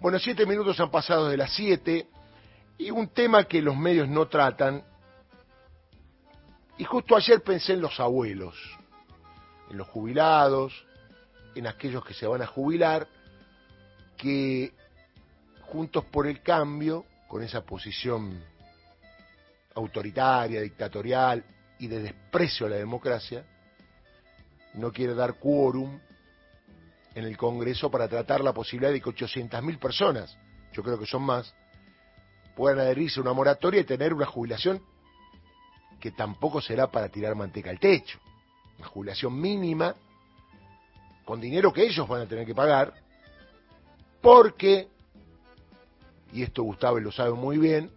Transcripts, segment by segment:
Bueno, siete minutos han pasado de las siete y un tema que los medios no tratan. Y justo ayer pensé en los abuelos, en los jubilados, en aquellos que se van a jubilar, que juntos por el cambio, con esa posición autoritaria, dictatorial y de desprecio a la democracia, no quiere dar quórum en el Congreso para tratar la posibilidad de que 800.000 personas, yo creo que son más, puedan adherirse a una moratoria y tener una jubilación que tampoco será para tirar manteca al techo. Una jubilación mínima, con dinero que ellos van a tener que pagar, porque, y esto Gustavo lo sabe muy bien,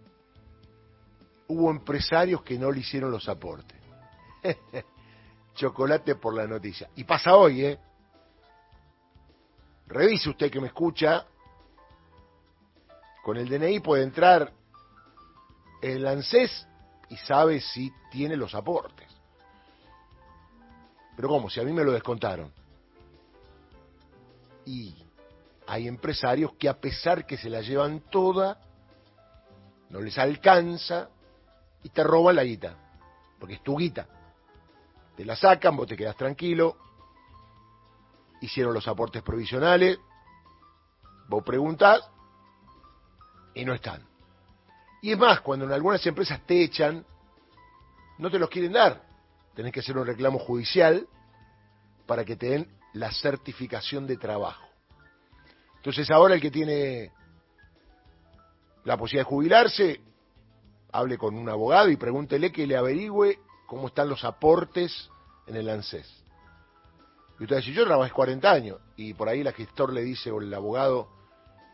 hubo empresarios que no le hicieron los aportes. Chocolate por la noticia. Y pasa hoy, ¿eh? Revise usted que me escucha. Con el DNI puede entrar en el ANSES y sabe si tiene los aportes. Pero ¿cómo? Si a mí me lo descontaron. Y hay empresarios que a pesar que se la llevan toda, no les alcanza y te roban la guita. Porque es tu guita. Te la sacan, vos te quedas tranquilo, hicieron los aportes provisionales, vos preguntás y no están. Y es más, cuando en algunas empresas te echan, no te los quieren dar. Tenés que hacer un reclamo judicial para que te den la certificación de trabajo. Entonces ahora el que tiene la posibilidad de jubilarse, hable con un abogado y pregúntele que le averigüe cómo están los aportes en el ANSES. Y usted dice, yo trabajé 40 años. Y por ahí el gestor le dice, o el abogado,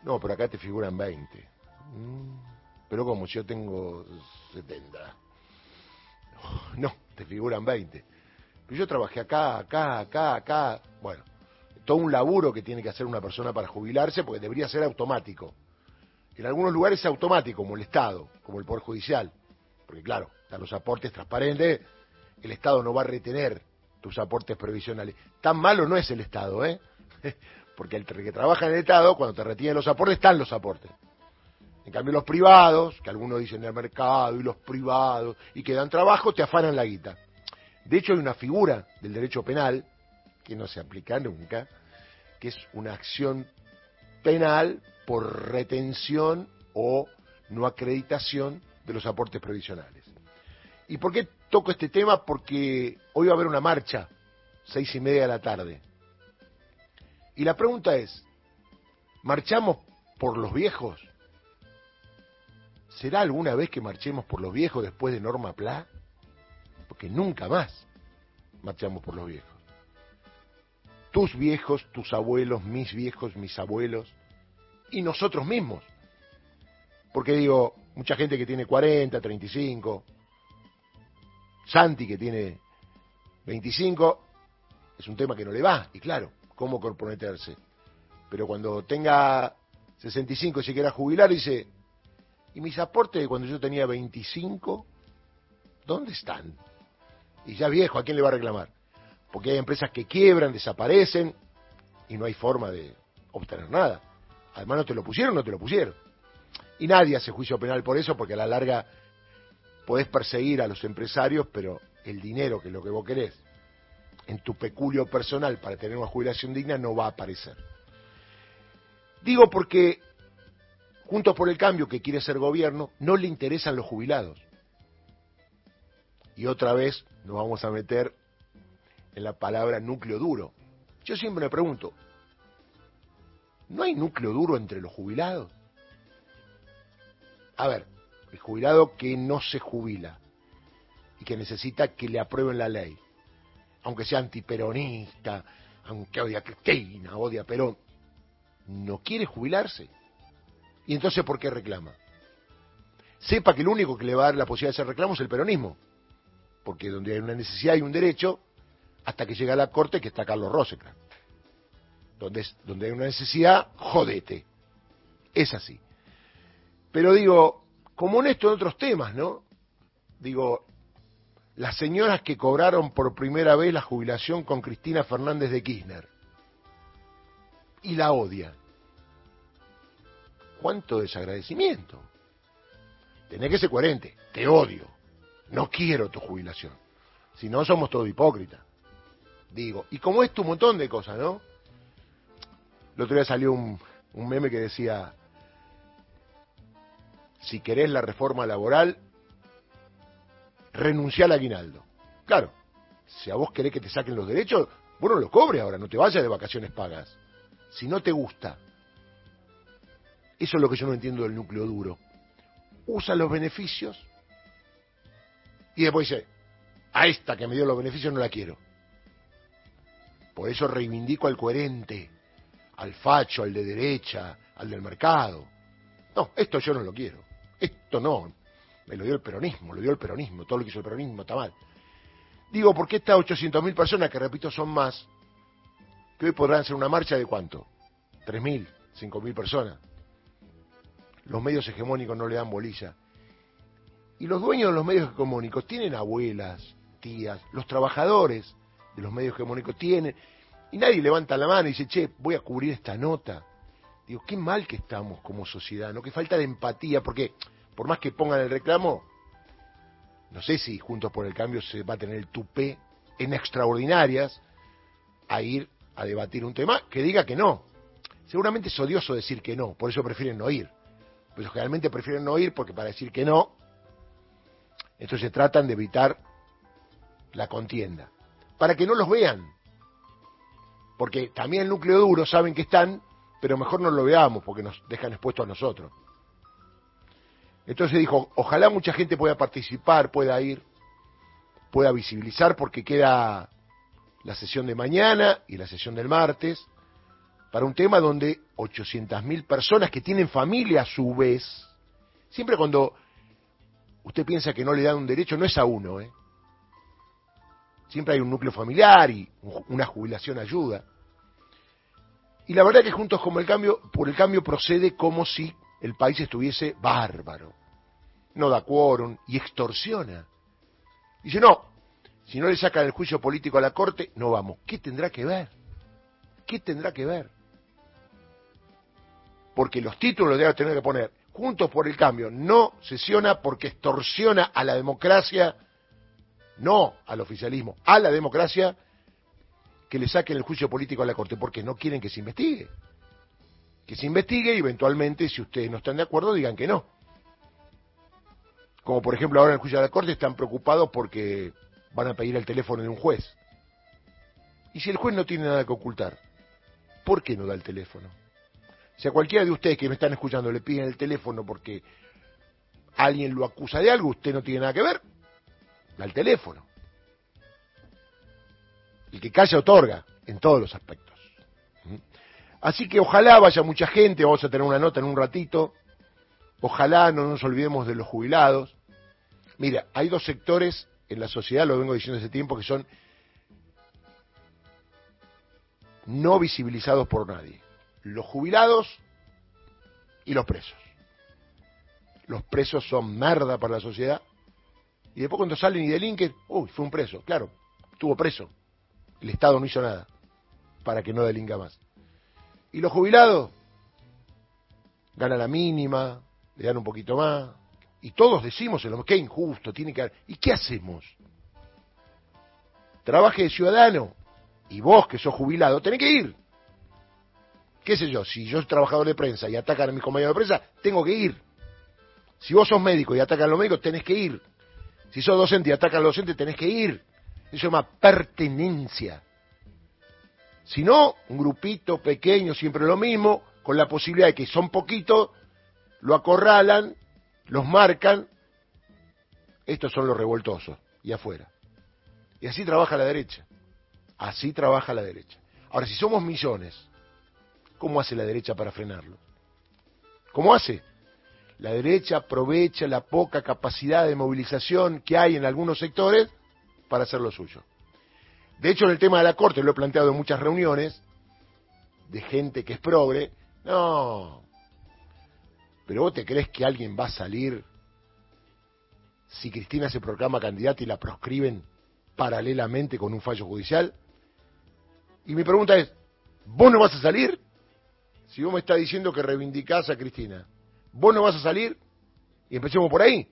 no, pero acá te figuran 20. Mm, pero como si yo tengo 70. No, te figuran 20. Pero yo trabajé acá, acá, acá, acá. Bueno, todo un laburo que tiene que hacer una persona para jubilarse, porque debería ser automático. En algunos lugares es automático, como el Estado, como el Poder Judicial. Porque claro, están los aportes transparentes, el Estado no va a retener tus aportes previsionales. Tan malo no es el Estado, ¿eh? Porque el que trabaja en el Estado, cuando te retienen los aportes, están los aportes. En cambio, los privados, que algunos dicen el mercado y los privados, y que dan trabajo, te afanan la guita. De hecho, hay una figura del derecho penal, que no se aplica nunca, que es una acción penal por retención o no acreditación de los aportes previsionales. ¿Y por qué toco este tema? Porque hoy va a haber una marcha, seis y media de la tarde. Y la pregunta es, ¿marchamos por los viejos? ¿Será alguna vez que marchemos por los viejos después de Norma Pla? Porque nunca más marchamos por los viejos. Tus viejos, tus abuelos, mis viejos, mis abuelos y nosotros mismos. Porque digo, mucha gente que tiene 40, 35, Santi, que tiene 25, es un tema que no le va, y claro, ¿cómo comprometerse? Pero cuando tenga 65 y se quiera jubilar, dice, ¿y mis aportes de cuando yo tenía 25? ¿Dónde están? Y ya viejo, ¿a quién le va a reclamar? Porque hay empresas que quiebran, desaparecen, y no hay forma de obtener nada. Además, no te lo pusieron, no te lo pusieron. Y nadie hace juicio penal por eso, porque a la larga podés perseguir a los empresarios, pero el dinero, que es lo que vos querés, en tu peculio personal para tener una jubilación digna, no va a aparecer. Digo porque, Juntos por el Cambio, que quiere ser gobierno, no le interesan los jubilados. Y otra vez nos vamos a meter en la palabra núcleo duro. Yo siempre me pregunto, ¿no hay núcleo duro entre los jubilados? A ver, el jubilado que no se jubila y que necesita que le aprueben la ley, aunque sea antiperonista, aunque odia a Cristina, odia a Perón, no quiere jubilarse. ¿Y entonces por qué reclama? Sepa que el único que le va a dar la posibilidad de hacer reclamo es el peronismo, porque donde hay una necesidad hay un derecho, hasta que llega a la corte que está Carlos Rosenkrantz. Donde, donde hay una necesidad, jodete. Es así. Pero digo, como en esto en otros temas, ¿no? Digo, las señoras que cobraron por primera vez la jubilación con Cristina Fernández de Kirchner y la odia. cuánto desagradecimiento. Tenés que ser coherente. Te odio. No quiero tu jubilación. Si no, somos todos hipócritas. Digo, y como esto un montón de cosas, ¿no? El otro día salió un, un meme que decía, si querés la reforma laboral, renuncia al aguinaldo. Claro, si a vos querés que te saquen los derechos, bueno, lo cobre ahora, no te vayas de vacaciones pagas. Si no te gusta, eso es lo que yo no entiendo del núcleo duro. Usa los beneficios y después dice, a esta que me dio los beneficios no la quiero. Por eso reivindico al coherente, al facho, al de derecha, al del mercado. No, esto yo no lo quiero. Esto no. Me lo dio el peronismo, lo dio el peronismo. Todo lo que hizo el peronismo está mal. Digo, porque estas 800.000 personas, que repito son más, que hoy podrán hacer una marcha de cuánto? 3.000, 5.000 personas. Los medios hegemónicos no le dan bolilla. Y los dueños de los medios hegemónicos tienen abuelas, tías, los trabajadores de los medios hegemónicos tienen, y nadie levanta la mano y dice, che, voy a cubrir esta nota. Digo, qué mal que estamos como sociedad, ¿no? Que falta de empatía, porque por más que pongan el reclamo, no sé si Juntos por el Cambio se va a tener el tupé en extraordinarias a ir a debatir un tema que diga que no. Seguramente es odioso decir que no, por eso prefieren no ir. Pero generalmente prefieren no ir porque para decir que no, entonces tratan de evitar la contienda. Para que no los vean. Porque también el núcleo duro saben que están, pero mejor no lo veamos porque nos dejan expuestos a nosotros. Entonces dijo, ojalá mucha gente pueda participar, pueda ir, pueda visibilizar, porque queda la sesión de mañana y la sesión del martes, para un tema donde 800.000 personas que tienen familia a su vez, siempre cuando usted piensa que no le dan un derecho, no es a uno, ¿eh? siempre hay un núcleo familiar y una jubilación ayuda. Y la verdad que juntos como el cambio, por el cambio procede como si el país estuviese bárbaro, no da quórum y extorsiona. Dice, no, si no le sacan el juicio político a la Corte, no vamos. ¿Qué tendrá que ver? ¿Qué tendrá que ver? Porque los títulos deben tener que poner, Juntos por el Cambio no sesiona porque extorsiona a la democracia, no al oficialismo, a la democracia, que le saquen el juicio político a la Corte, porque no quieren que se investigue que se investigue y eventualmente, si ustedes no están de acuerdo, digan que no. Como por ejemplo ahora en el juicio de la Corte están preocupados porque van a pedir el teléfono de un juez. Y si el juez no tiene nada que ocultar, ¿por qué no da el teléfono? Si a cualquiera de ustedes que me están escuchando le piden el teléfono porque alguien lo acusa de algo, usted no tiene nada que ver, da el teléfono. El que calla otorga en todos los aspectos. Así que ojalá vaya mucha gente, vamos a tener una nota en un ratito, ojalá no nos olvidemos de los jubilados. Mira, hay dos sectores en la sociedad, lo vengo diciendo hace tiempo, que son no visibilizados por nadie. Los jubilados y los presos. Los presos son merda para la sociedad. Y después cuando salen y delinquen, uy, fue un preso. Claro, estuvo preso. El Estado no hizo nada para que no delinga más. ¿Y los jubilados? Gana la mínima, le dan un poquito más. Y todos decimos, que injusto, tiene que ¿Y qué hacemos? Trabaje de ciudadano. Y vos, que sos jubilado, tenés que ir. ¿Qué sé yo? Si yo soy trabajador de prensa y atacan a mis compañeros de prensa, tengo que ir. Si vos sos médico y atacan a los médicos, tenés que ir. Si sos docente y atacan a los docentes, tenés que ir. Eso se llama pertenencia. Si no, un grupito pequeño, siempre lo mismo, con la posibilidad de que son poquitos, lo acorralan, los marcan. Estos son los revoltosos, y afuera. Y así trabaja la derecha. Así trabaja la derecha. Ahora, si somos millones, ¿cómo hace la derecha para frenarlo? ¿Cómo hace? La derecha aprovecha la poca capacidad de movilización que hay en algunos sectores para hacer lo suyo. De hecho, en el tema de la Corte, lo he planteado en muchas reuniones, de gente que es progre, no. Pero vos te crees que alguien va a salir si Cristina se proclama candidata y la proscriben paralelamente con un fallo judicial? Y mi pregunta es, ¿vos no vas a salir? Si vos me estás diciendo que reivindicás a Cristina, ¿vos no vas a salir? Y empecemos por ahí.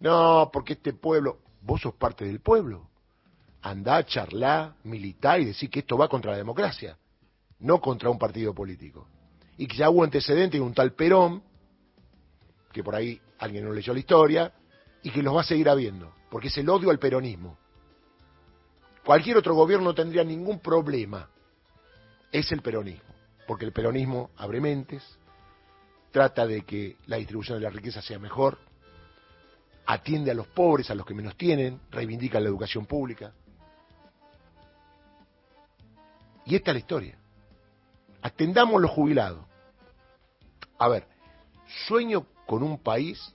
No, porque este pueblo, vos sos parte del pueblo. Andá, charlá, militar y decir que esto va contra la democracia, no contra un partido político. Y que ya hubo antecedentes de un tal Perón, que por ahí alguien no leyó la historia, y que los va a seguir habiendo, porque es el odio al peronismo. Cualquier otro gobierno no tendría ningún problema. Es el peronismo porque el peronismo abre mentes, trata de que la distribución de la riqueza sea mejor, atiende a los pobres, a los que menos tienen, reivindica la educación pública. Y esta es la historia. Atendamos los jubilados. A ver, sueño con un país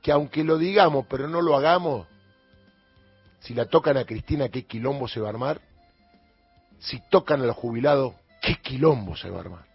que aunque lo digamos pero no lo hagamos, si la tocan a Cristina, ¿qué quilombo se va a armar? si tocan a los jubilados, qué quilombo se va a armar.